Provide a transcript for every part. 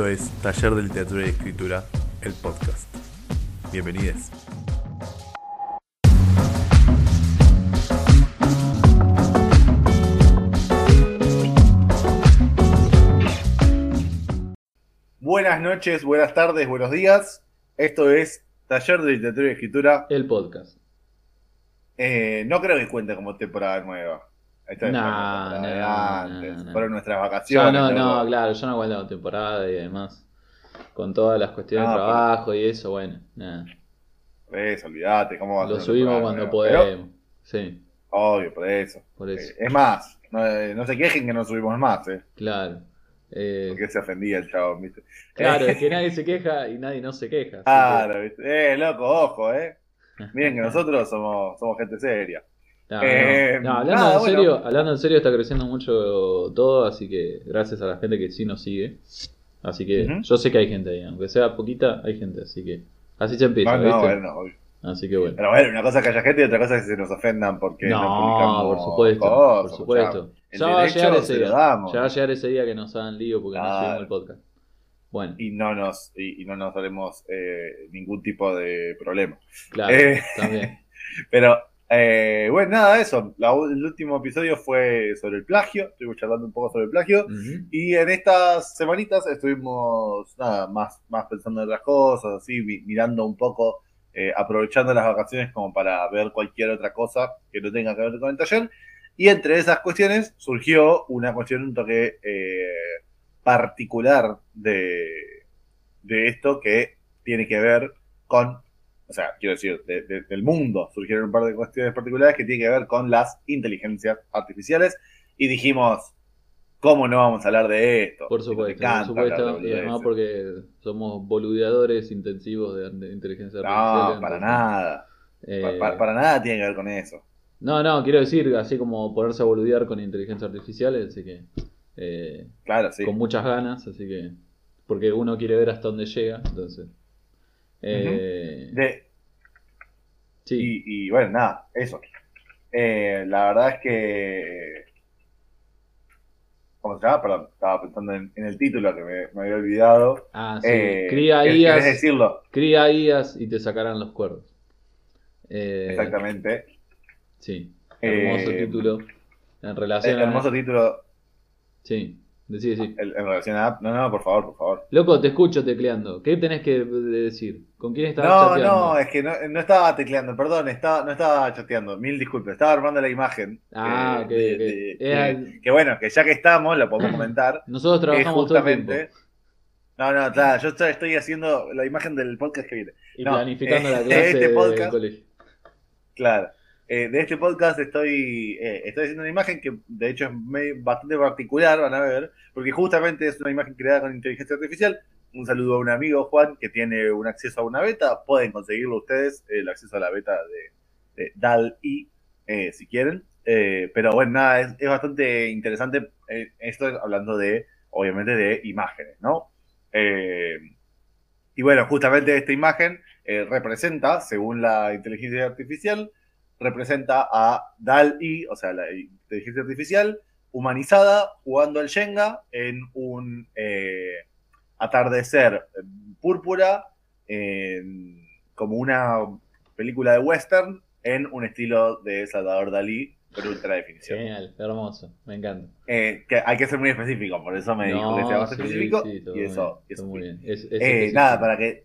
Esto es Taller del Teatro y Escritura, el podcast. Bienvenidos. Buenas noches, buenas tardes, buenos días. Esto es Taller de Literatura y Escritura. El podcast. Eh, no creo que cuente como temporada nueva. Esta es No, de no, antes. no, no. Fueron nuestras vacaciones. no, luego. no, claro, yo no aguanto la temporada y demás. Con todas las cuestiones No, de pero- trabajo y eso, bueno, nada. Eso, olvídate. ¿Cómo va a Lo subimos cuando? Pero, podemos. Sí, obvio, por eso. por eso. Eh, es más, no, eh, no se quejen que no subimos más, ¿eh? Claro. Eh, Porque se ofendía el chavo, ¿viste? claro, es que nadie se queja y nadie no se queja. Claro, ¿viste? Eh, loco, ojo, ¿eh? Miren que nosotros somos, somos gente seria. No, Eh, no. No, hablando, nada, en bueno. serio, hablando en serio está creciendo mucho todo, así que gracias a la gente que sí nos sigue. Así que yo sé que hay gente ahí, aunque sea poquita, hay gente, así que así se empieza, No, no, ¿viste? bueno. Así que bueno. Pero bueno, una cosa es que haya gente y otra cosa es que se nos ofendan porque no, publicamos por supuesto, cosas, por supuesto. Ya va a llegar ese día. Ya va a llegar ese día que nos hagan lío porque no subimos el podcast. Bueno, Y no nos, y, y no nos haremos eh, ningún tipo de problema. claro, Eh, también. Pero, eh, bueno, nada, eso. La el último episodio fue sobre el plagio. Estuvimos charlando un poco sobre el plagio. Y en estas semanitas estuvimos, nada, más, más pensando en otras cosas, así, mi- mirando un poco, eh, aprovechando las vacaciones como para ver cualquier otra cosa que no tenga que ver con el taller. Y entre esas cuestiones surgió una cuestión un toque eh, particular de, de esto que tiene que ver con, o sea, quiero decir, de- de- del mundo. Surgieron un par de cuestiones particulares que tienen que ver con las inteligencias artificiales. Y dijimos, ¿cómo no vamos a hablar de esto? Por supuesto, por supuesto. Y además porque somos boludeadores intensivos de, inteligencia No, artificial. para entonces, nada. eh, Pa- pa- para nada tiene que ver con eso. No, no, quiero decir, así como ponerse a boludear con inteligencia artificial, así que eh, Claro, sí. con muchas ganas, así que porque uno quiere ver hasta dónde llega, entonces. Eh, De- sí, y, y bueno, nada, eso. Eh, la verdad es que. ¿Cómo se llama? Perdón, estaba pensando en, en el título que me, me había olvidado. ah, sí. Eh, cría ¿querés IAs, decirlo? cría IAs y te sacarán los cuerdos. Eh, Exactamente. Sí, hermoso título. En relación El a- hermoso título Sí, decí, sí. en, en relación a. No, no, por favor, por favor. Loco, te escucho tecleando. ¿Qué tenés que decir? ¿Con quién estás No, chateando? no, es que no, no estaba tecleando, perdón, estaba, no estaba chateando, mil disculpas, estaba armando la imagen. Ah, eh, ok, de- ok. de- Era de- el- que bueno, que ya que estamos, lo podemos comentar. Nosotros trabajamos todo el justamente. tiempo. No, no, claro, yo estoy haciendo la imagen del podcast que viene. Y no, planificando eh, la clase este del podcast- colegio. Claro. Eh, de este podcast estoy, eh, estoy haciendo una imagen que de hecho es bastante particular, van a ver, porque justamente es una imagen creada con inteligencia artificial. Un saludo a un amigo, Juan, que tiene un acceso a una beta. Pueden conseguirlo ustedes, el acceso a la beta de, DAL-I, eh, si quieren. Eh, pero bueno, nada, es, es bastante interesante. eh, esto hablando de, obviamente, de imágenes, ¿no? Y bueno, justamente esta imagen representa, según la inteligencia artificial, representa a DAL-I, o sea, la inteligencia artificial humanizada jugando al Shenga en un eh, atardecer púrpura, en- como una película de western, en un estilo de Salvador Dalí con ultra definición. Genial, hermoso, me encanta. Eh, que hay que ser muy específico, por eso me dijo que sea más sí, específico. sí, todo y eso, bien, eso muy. Es- es Eh, nada, para que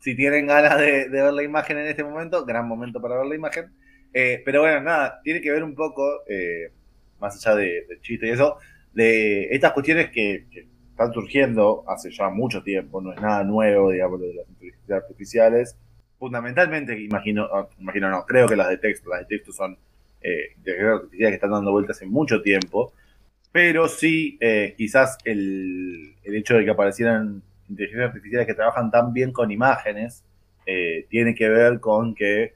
si tienen ganas de, de ver la imagen en este momento, gran momento para ver la imagen. Eh, pero bueno, nada, tiene que ver un poco, eh, más allá de- del chiste y eso, de estas cuestiones que, están surgiendo hace ya mucho tiempo, no es nada nuevo, digamos, de las inteligencias artificiales. Fundamentalmente, imagino, ah, imagino no, creo que las de texto, las de texto son eh, inteligencias artificiales que están dando vueltas hace mucho tiempo, pero sí, eh, quizás el, el hecho de que aparecieran inteligencias artificiales que trabajan tan bien con imágenes eh, tiene que ver con que,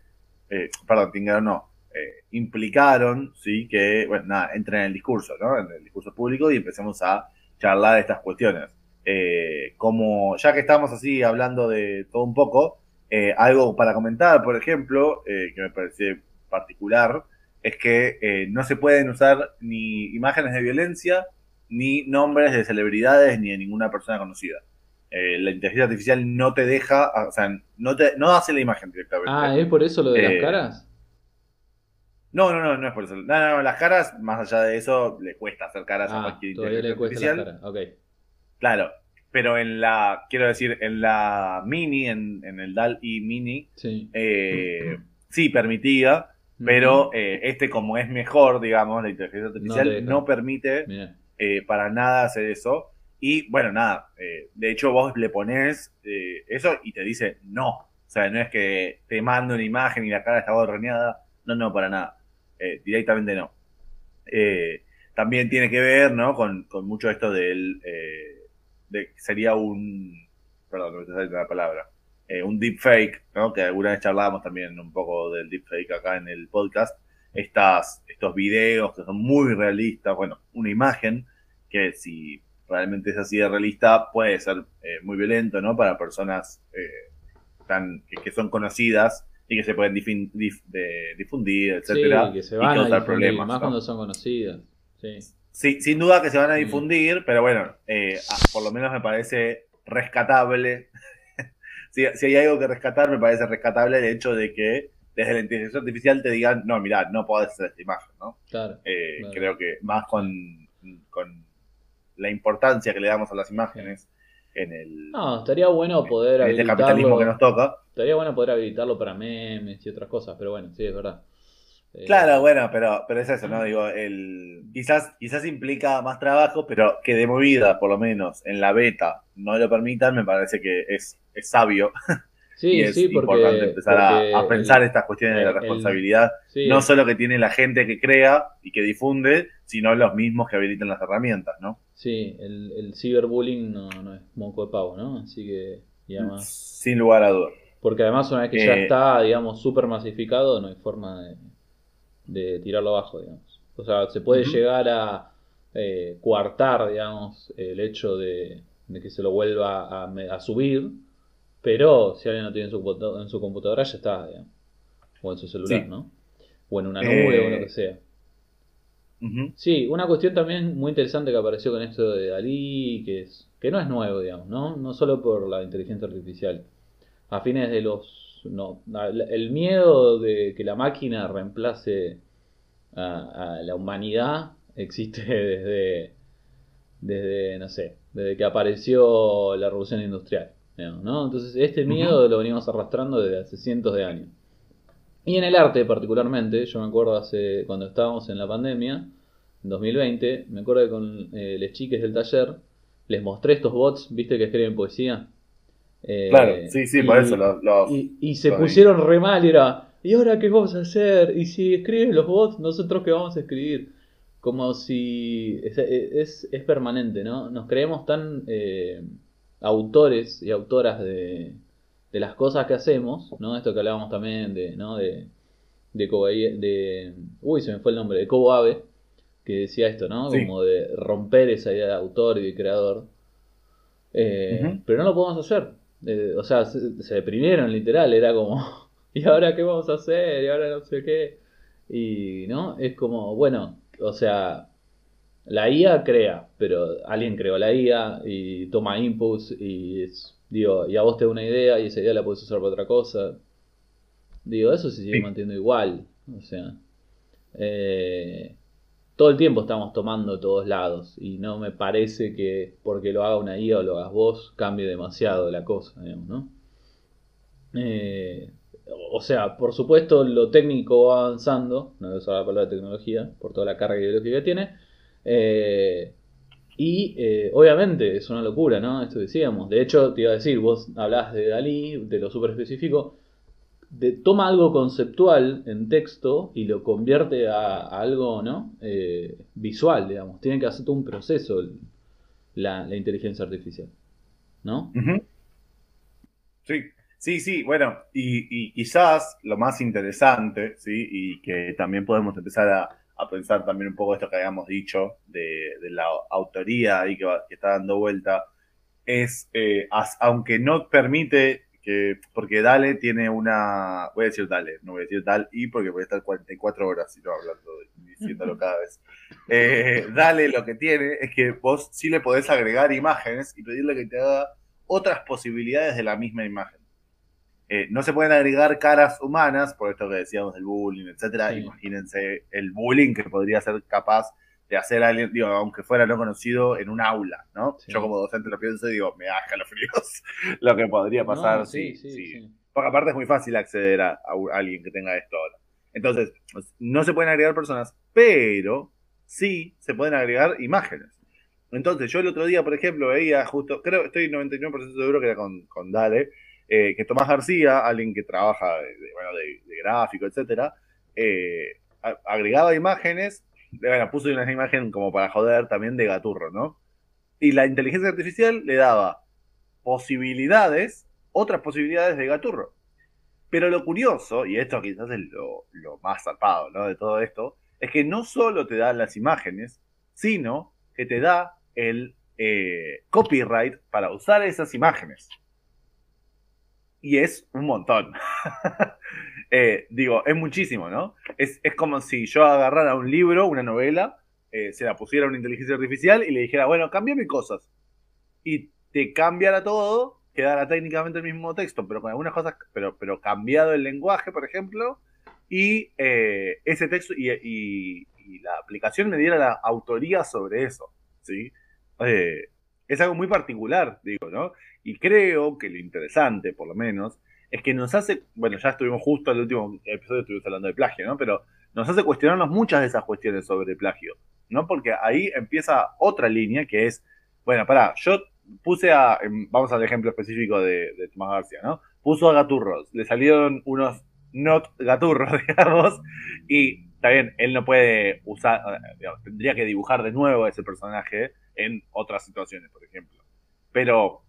eh, perdón, ver, no, eh, implicaron, sí, que, bueno, nada, entren en el discurso, ¿no? En el discurso público y empecemos a charlar de estas cuestiones. Eh, como, ya que estamos así hablando de todo un poco, eh, algo para comentar, por ejemplo, eh, que me parece particular, es que eh, no se pueden usar ni imágenes de violencia, ni nombres de celebridades, ni de ninguna persona conocida. Eh, la inteligencia artificial no te deja, o sea, no, te, no hace la imagen directamente. Ah, ¿es por eso lo de las Eh, caras? No, no, no, no es por eso. No, no, no, las caras, más allá de eso, le cuesta hacer caras a Ah, cualquier todavía le inteligencia cuesta artificial. las caras. Ok. Claro, pero en la, quiero decir, en la mini, en, en el DAL-E mini, Sí. eh, sí permitía, pero eh, este como es mejor, digamos, la inteligencia artificial No no, permite eh, para nada hacer eso. Y bueno, nada, eh, de hecho vos le pones eh, eso y te dice no. O sea, no es que te mando una imagen y la cara está borroneada. No, no, para nada. Eh, directamente no. También tiene que ver, ¿no? Con, con mucho esto del... de, sería un... Perdón, no me está saliendo la palabra. Un deepfake, ¿no? Que alguna vez charlábamos también un poco del deepfake acá en el podcast. Estas, estos videos que son muy realistas, bueno, una imagen que si realmente es así de realista puede ser eh, muy violento, ¿no? Para personas eh, tan, que, que son conocidas y que se pueden difin- dif- de- difundir, etcétera, Sí, que se y van a causar difundir, problemas. más ¿no? cuando son conocidas. Sí. Sí, sin duda que se van a difundir, pero bueno, eh, por lo menos me parece rescatable. si, si hay algo que rescatar, me parece rescatable el hecho de que desde la inteligencia artificial te digan, no, mirá, no podés hacer esta imagen, ¿no? Claro. Eh, Claro. Creo que más con, con la importancia que le damos a las imágenes en el No, estaría bueno poder en este capitalismo que nos habilitarlo. toca. Estaría bueno poder habilitarlo para memes y otras cosas, pero bueno, sí, es verdad. Eh, Claro, bueno, pero, pero es eso, ¿no? Digo, el, quizás, quizás implica más trabajo, pero que de movida, por lo menos, en la beta no lo permitan, me parece que es, es sabio Sí, y es sí, porque. importante empezar a- pensar el- estas cuestiones de la responsabilidad, sí, no solo que tiene la gente que crea y que difunde, sino los mismos que habilitan las herramientas, ¿no? Sí, el, el ciberbullying no, no es moco de pavo, ¿no? Así que, y además, Sin lugar a dudas. porque además una vez que ya Eh, está, digamos, súper masificado, no hay forma de, de tirarlo abajo, digamos. O sea, se puede llegar a eh, coartar, digamos, el hecho de, de que se lo vuelva a, a subir, pero si alguien lo tiene en su, en su computadora ya está, digamos. O en su celular, Sí. ¿no? O en una nube Eh, o lo que sea. Sí, una cuestión también muy interesante que apareció con esto de Dalí, que, es, que no es nuevo, digamos, ¿no? No solo por la inteligencia artificial. A fines de los... No, el miedo de que la máquina reemplace a, a la humanidad existe desde, desde, no sé, desde que apareció la revolución industrial, digamos, ¿no? Entonces este miedo lo venimos arrastrando desde hace cientos de años. Y en el arte particularmente, yo me acuerdo hace cuando estábamos en la pandemia, en 2020, me acuerdo que con eh, les chiques del taller les mostré estos bots, viste que escriben poesía. Eh, Claro, sí, sí, por y- eso los... los- y, y se pusieron re mal y era, ¿y ahora qué vamos a hacer? Y si escriben los bots, nosotros qué vamos a escribir. Como si es, es, es permanente, ¿no? Nos creemos tan eh, autores y autoras de, de las cosas que hacemos, ¿no? Esto que hablábamos también de, ¿no? De, de, de uy, se me fue el nombre, de Abe, que decía esto, ¿no? Sí. Como de romper esa idea de autor y de creador. Eh. Pero no lo podemos hacer. Eh, o sea, se, se deprimieron literal, era como, ¿y ahora qué vamos a hacer? ¿Y ahora no sé qué? Y, ¿no? Es como, bueno, o sea, la IA crea, pero alguien creó la IA y toma inputs y, es- digo, y a vos te da una idea y esa idea la puedes usar para otra cosa. Digo, eso se sigue Sí. manteniendo igual. O sea, eh, todo el tiempo estamos tomando todos lados y no me parece que porque lo haga una IA o lo hagas vos cambie demasiado la cosa, digamos, ¿no? Eh, o sea, por supuesto lo técnico va avanzando, no voy a usar la palabra tecnología por toda la carga ideológica que tiene, eh, y eh, obviamente es una locura, ¿no? Esto decíamos. De hecho, te iba a decir, vos hablabas de Dalí, de lo súper específico. De, toma algo conceptual en texto y lo convierte a, algo, ¿no? Eh, visual, digamos. Tiene que hacer todo un proceso la, la inteligencia artificial, ¿no? Sí, sí, sí, bueno, y, y quizás lo más interesante, ¿sí? Y que también podemos empezar a, a pensar también un poco esto que habíamos dicho de, la autoría ahí que, va- que está dando vuelta, es, eh, aunque no permite que, porque Dale tiene una, voy a decir Dale, no voy a decir Dal y porque voy a estar 44 horas si no hablando, diciéndolo cada vez. Eh, Dale lo que tiene es que vos sí le podés agregar imágenes y pedirle que te haga otras posibilidades de la misma imagen. Eh, no se pueden agregar caras humanas, por esto que decíamos del bullying, etcétera. Imagínense el bullying que podría ser capaz de hacer a alguien, digo, aunque fuera no conocido, en un aula, ¿no? Yo como docente lo pienso y digo, me da fríos lo que podría pasar. sí, sí, sí, Porque aparte es muy fácil acceder a, a, alguien que tenga esto ahora. Entonces, no se pueden agregar personas, pero sí se pueden agregar imágenes. Entonces, yo el otro día, por ejemplo, veía justo, creo, estoy 99% seguro que era con, con Dale, eh, que Tomás García, alguien que trabaja de, bueno, de, gráfico, etcétera, eh, agregaba imágenes, bueno, puso una imagen como para joder también de Gaturro, ¿no? Y la inteligencia artificial le daba posibilidades, otras posibilidades de Gaturro. Pero lo curioso, y esto quizás es lo, más zarpado ¿no? de todo esto, es que no solo te da las imágenes, sino que te da el eh, copyright para usar esas imágenes y es un montón. Eh, digo, es muchísimo, ¿no? Es, como si yo agarrara un libro, una novela, eh, se la pusiera a una inteligencia artificial y le dijera, bueno, cámbiame cosas. Y te cambiara todo, quedara técnicamente el mismo texto, pero con algunas cosas, pero, pero cambiado el lenguaje, por ejemplo, y eh, ese texto y, y, la aplicación me diera la autoría sobre eso, ¿sí? es algo muy particular, digo, ¿no? Y creo que lo interesante, por lo menos, es que nos hace, bueno, ya estuvimos justo el último episodio, estuvimos hablando de plagio, ¿no? Pero nos hace cuestionarnos muchas de esas cuestiones sobre plagio, ¿no? Porque ahí empieza otra línea que es, bueno, pará, yo puse a, vamos al ejemplo específico de, de Tomás García, ¿no? Puso a gaturros, le salieron unos not gaturros, digamos, y también él no puede usar, digamos, tendría que dibujar de nuevo ese personaje en otras situaciones, por ejemplo. Pero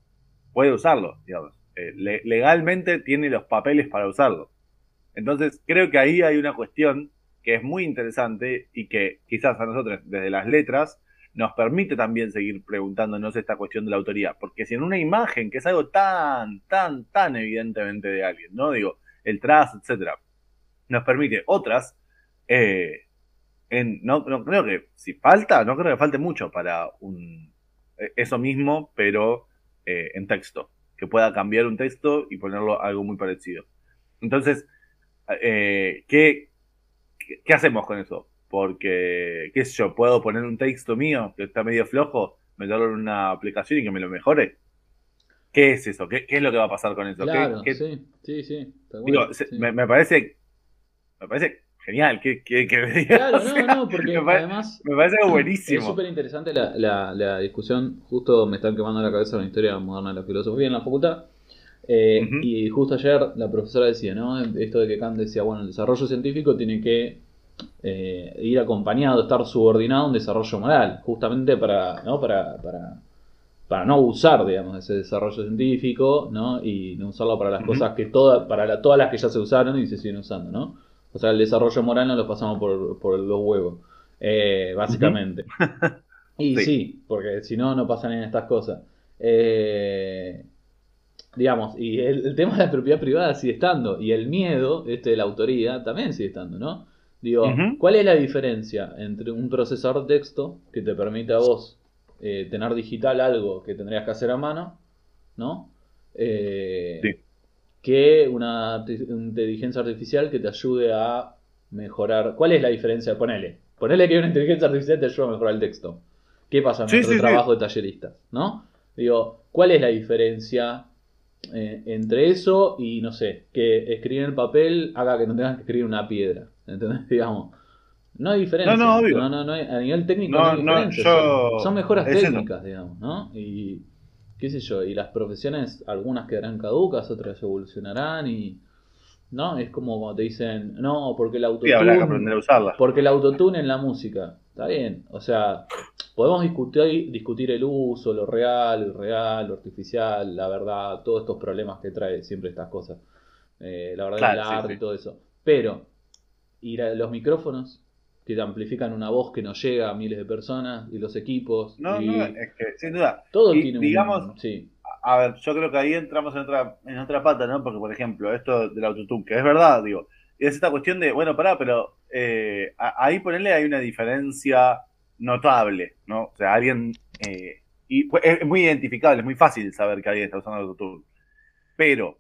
puede usarlo, digamos. Eh, legalmente tiene los papeles para usarlo. Entonces, creo que ahí hay una cuestión que es muy interesante y que quizás a nosotros, desde las letras, nos permite también seguir preguntándonos esta cuestión de la autoría. Porque si en una imagen, que es algo tan, tan, tan evidentemente de alguien, ¿no? Digo, el trazo, etcétera, nos permite otras, eh, en, no, no, creo que si falta, no creo que falte mucho para un eh, eso mismo, pero eh, en texto, que pueda cambiar un texto y ponerlo algo muy parecido. Entonces, eh, ¿qué, ¿qué, hacemos con eso? Porque, qué sé yo, puedo poner un texto mío que está medio flojo, meterlo en una aplicación y que me lo mejore. ¿Qué es eso? ¿Qué, es lo que va a pasar con eso? Claro, sí, sí, sí. Me, me, parece, me parece genial, que, que, Claro, no, no, porque además. Me parece buenísimo. Es súper interesante la, la, discusión. Justo me están quemando la cabeza la historia moderna de la filosofía en la facultad. Eh, y justo ayer la profesora decía, ¿no? Esto de que Kant decía, bueno, el desarrollo científico tiene que eh, ir acompañado, estar subordinado a un desarrollo moral, justamente para, ¿no? Para, para, para no usar, digamos, ese desarrollo científico, ¿no? Y no usarlo para las cosas que todas, para todas las que ya se usaron y se siguen usando, ¿no? O sea, el desarrollo moral no lo pasamos por, por los huevos, eh, básicamente. y sí. porque si no, no pasan en estas cosas. Eh, digamos, y el, tema de la propiedad privada sigue estando, y el miedo este de la autoría también sigue estando, ¿no? Digo, ¿cuál es la diferencia entre un procesador de texto que te permite a vos eh, tener digital algo que tendrías que hacer a mano, ¿no? sí que una inteligencia artificial que te ayude a mejorar. ¿Cuál es la diferencia? Ponele. Ponele que una inteligencia artificial te ayude a mejorar el texto. ¿Qué pasa en nuestro trabajo de talleristas? ¿No? Digo, ¿cuál es la diferencia eh, entre eso y, no sé, que escribir en el papel haga que no tengas que escribir una piedra? ¿Entendés? Digamos. No hay diferencia. No, no, no, no, a nivel técnico no, hay diferencia. son, mejoras técnicas, digamos, ¿no? Y qué sé yo, y las profesiones, algunas quedarán caducas, otras evolucionarán y... ¿No? Es como cuando te dicen, no, porque el autotune... Porque el autotune en la música. Está bien. O sea, podemos discutir, discutir el uso, lo real, lo real, lo artificial, la verdad, todos estos problemas que trae siempre estas cosas. Eh, la verdad, el arte y todo eso. Pero, ¿y los micrófonos? Que te amplifican una voz que no llega a miles de personas y los equipos. No, no, es que sin duda. Todo tiene digamos, un, sí. A ver, yo creo que ahí entramos en otra, en otra pata, ¿no? Porque, por ejemplo, esto del autotune, que es verdad, digo, es esta cuestión de, bueno, pará, pero eh, ahí ponerle hay una diferencia notable, ¿no? O sea, alguien eh, y pues, es muy identificable, es muy fácil saber que alguien está usando autotune. Pero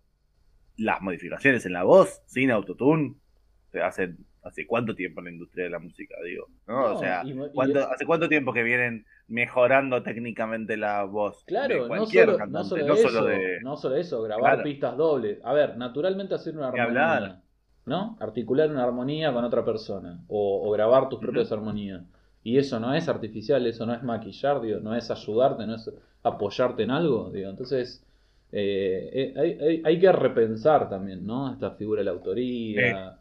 las modificaciones en la voz sin autotune se hacen hace cuánto tiempo en la industria de la música, digo. ¿no? o sea, ¿hace cuánto tiempo que vienen mejorando técnicamente la voz? Claro, no solo, no, solo eso, no solo eso, grabar pistas dobles. A ver, naturalmente hacer una armonía. ¿No? Articular una armonía con otra persona. O, grabar tus propias armonías. Y eso no es artificial, eso no es maquillar, digo, no es ayudarte, no es apoyarte en algo. Digo. Entonces, eh, eh, hay, que repensar también, ¿no? Esta figura de la autoría. Eh,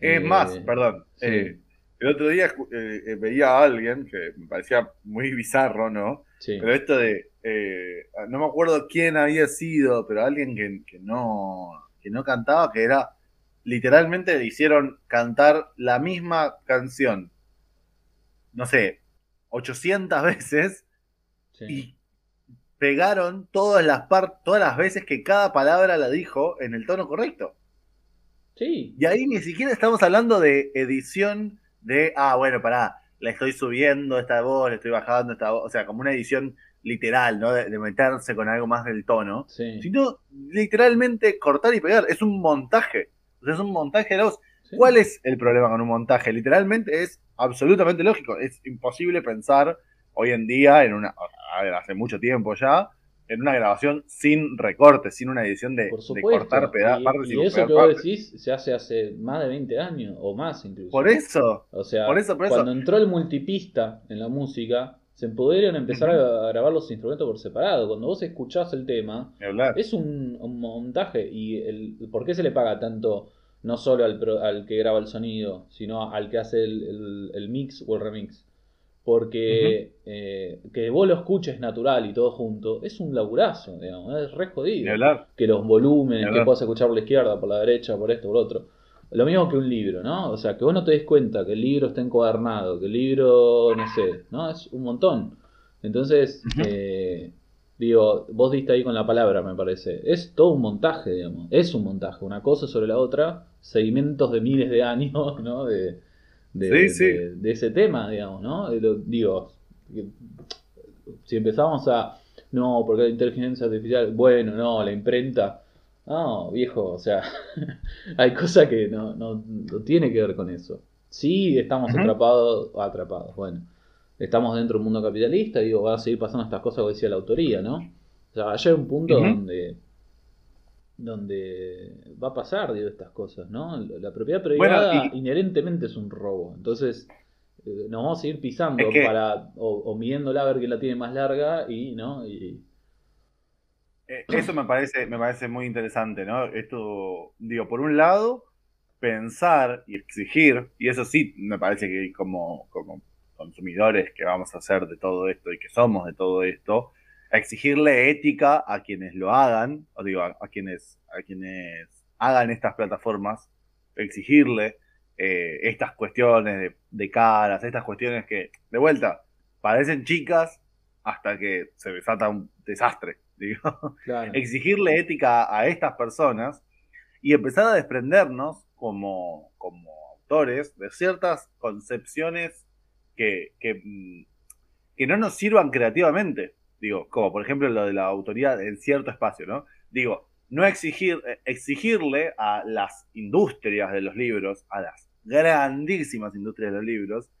es, más, perdón. el otro día veía a alguien que me parecía muy bizarro, ¿no? Pero esto de. no me acuerdo quién había sido, pero alguien que, que, no, que no cantaba, que era. Literalmente le hicieron cantar la misma canción no sé, 800 veces y pegaron todas las, todas las veces que cada palabra la dijo en el tono correcto. Sí. Y ahí ni siquiera estamos hablando de edición de, ah, bueno, pará, la estoy subiendo esta voz, le estoy bajando esta voz, o sea, como una edición literal, ¿no? De, meterse con algo más del tono, sí. sino literalmente cortar y pegar, es un montaje, o sea, es un montaje de la voz. ¿Cuál es el problema con un montaje? Literalmente es absolutamente lógico. Es imposible pensar hoy en día en una, a ver, hace mucho tiempo ya, en una grabación sin recortes, sin una edición de, cortar pedazos. Y, eso que vos decís se hace hace más de 20 años o más incluso. Por eso. O sea, cuando entró el multipista en la música, se pudieron empezar a grabar los instrumentos por separado. Cuando vos escuchás el tema, es un, montaje. ¿Y el, por qué se le paga tanto no solo al, al, que graba el sonido, sino al que hace el, mix o el remix. Porque eh, que vos lo escuches natural y todo junto es un laburazo, digamos, es re jodido. Que los volúmenes, que puedas escuchar por la izquierda, por la derecha, por esto, por otro. Lo mismo que un libro, ¿no? O sea, que vos no te des cuenta que el libro está encuadernado, que el libro, no sé, ¿no? Es un montón. Entonces, eh, digo, vos diste ahí con la palabra, me parece. Es todo un montaje, digamos. Es un montaje, una cosa sobre la otra segmentos de miles de años, ¿no? De, de, ese tema, digamos, ¿no? digo, si empezamos a, no, porque la inteligencia artificial, bueno, no, la imprenta, no, viejo, o sea, hay cosas que no, no, tiene que ver con eso. Sí, estamos atrapados, atrapados, bueno, estamos dentro de un mundo capitalista, digo, va a seguir pasando estas cosas que decía la autoría, ¿no? O sea, hay un punto donde donde va a pasar digo, estas cosas, ¿no? La propiedad privada inherentemente es un robo. Entonces, eh, nos vamos a seguir pisando para, o, midiéndola a ver quién la tiene más larga y, ¿no? Y... Eh, eso me parece, me parece muy interesante, ¿no? Esto, digo, por un lado, pensar y exigir, y eso sí me parece que como, como consumidores que vamos a hacer de todo esto y que somos de todo esto, exigirle ética a quienes lo hagan, o digo, a, quienes, a quienes hagan estas plataformas, exigirle eh, estas cuestiones de, caras, estas cuestiones que, de vuelta, parecen chicas hasta que se desata un desastre. Digo. Exigirle ética a estas personas y empezar a desprendernos como, como autores de ciertas concepciones que, que, mm, que no nos sirvan creativamente. Digo, como por ejemplo lo de la autoridad en cierto espacio, ¿no? Digo, no exigir, eh, exigirle a las industrias de los libros, a las grandísimas industrias de los libros,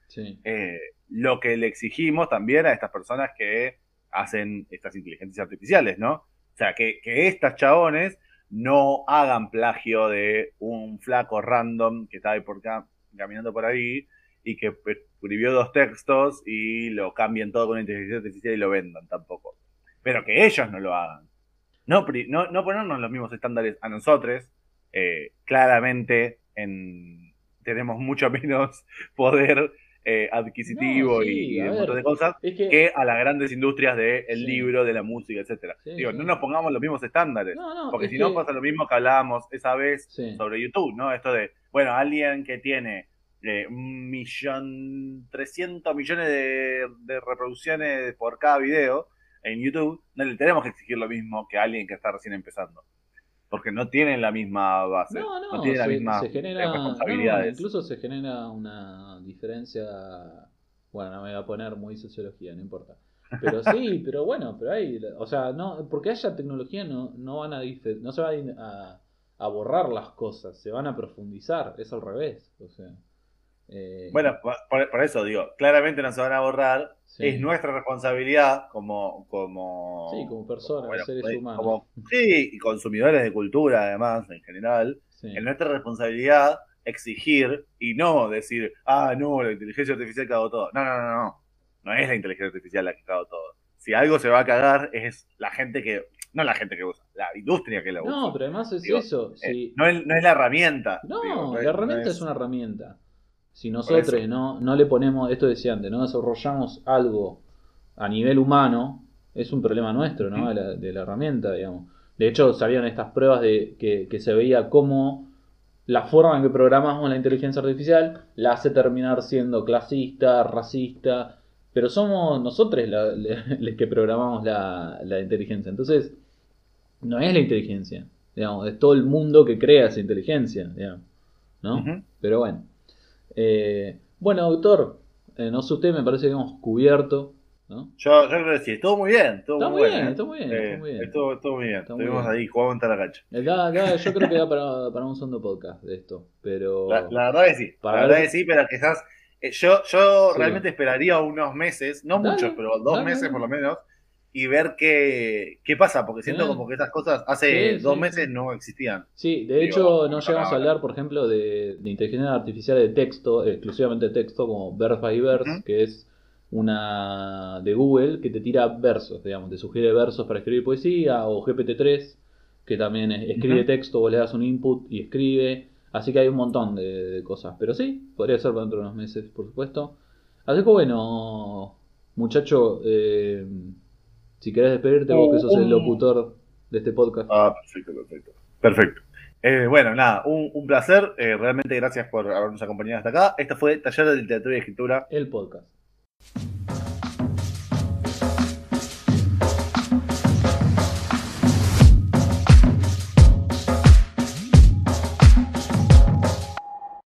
eh, lo que le exigimos también a estas personas que hacen estas inteligencias artificiales, ¿no? O sea, que, que estas chabones no hagan plagio de un flaco random que está ahí por acá, caminando por ahí y que escribió dos textos y lo cambien todo con inteligencia artificial y lo vendan tampoco. Pero que ellos no lo hagan. No, no, no ponernos los mismos estándares a nosotros. Eh, claramente en, tenemos mucho menos poder eh, adquisitivo y, un montón de cosas que... a las grandes industrias del libro, de la música, etcétera. Digo, no nos pongamos los mismos estándares, porque si no pasa lo mismo que hablábamos esa vez sobre YouTube, ¿no? Esto de, bueno, alguien que tiene un millón, 300 millones de, reproducciones por cada video en YouTube, no le tenemos que exigir lo mismo que a alguien que está recién empezando. Porque no tienen la misma base. No, no, tienen la misma responsabilidades. incluso se genera una diferencia. Bueno, no me voy a poner muy sociología, no importa. Pero sí, pero bueno, pero hay, o sea, no, porque haya tecnología no, no van a no se van a, a borrar las cosas, se van a profundizar, es al revés, o sea. Eh, bueno, por, eso digo, claramente no se van a borrar, es nuestra responsabilidad como, como, sí, como personas, seres humanos. sí, y consumidores de cultura además, en general, es nuestra responsabilidad exigir y no decir, ah, no, la inteligencia artificial cagó todo. No, no, no, no. No es la inteligencia artificial la que cagó todo. Si algo se va a cagar es la gente que, no la gente que usa, la industria que la usa. No, pero además es eso. Eh, no, es, la herramienta. No, la herramienta es... una herramienta. Si nosotros no, no le ponemos, esto decía antes, no desarrollamos algo a nivel humano, es un problema nuestro, ¿no? De la, herramienta, digamos. De hecho, salieron estas pruebas de que, que se veía cómo la forma en que programamos la inteligencia artificial la hace terminar siendo clasista, racista, pero somos nosotros los que programamos la, inteligencia. Entonces, no es la inteligencia, digamos, es todo el mundo que crea esa inteligencia, digamos, ¿no? Pero bueno. Eh, bueno, doctor, eh, no sé usted, me parece que hemos cubierto ¿no? Yo, yo creo que sí, estuvo muy bien. Estuvo está muy bien, bien, estuvo muy bien. Eh, muy bien. Estuvo, estuvo muy bien. Estuvimos ahí, jugamos en la cancha. yo creo que da para, para, un segundo podcast de esto. Pero... La, verdad que sí. la verdad que sí, pero quizás. Eh, yo yo realmente esperaría unos meses, no muchos, pero dos meses por lo menos, y ver qué, qué pasa, porque siento como que esas cosas hace dos meses no existían. Sí, de hecho, no llegamos a hablar, por ejemplo, de, de, inteligencia artificial de texto, exclusivamente texto, como Verse by Verse, que es una de Google que te tira versos, digamos, te sugiere versos para escribir poesía, o GPT-3, que también escribe texto, vos le das un input y escribe. Así que hay un montón de, cosas. Pero sí, podría ser dentro de unos meses, por supuesto. Así que bueno, muchacho, eh, si querés despedirte, vos que sos el locutor de este podcast. Ah, perfecto, perfecto. Perfecto. Eh, bueno, nada, un, placer. Eh, realmente gracias por habernos acompañado hasta acá. Esta fue Taller de Literatura y Escritura. El podcast.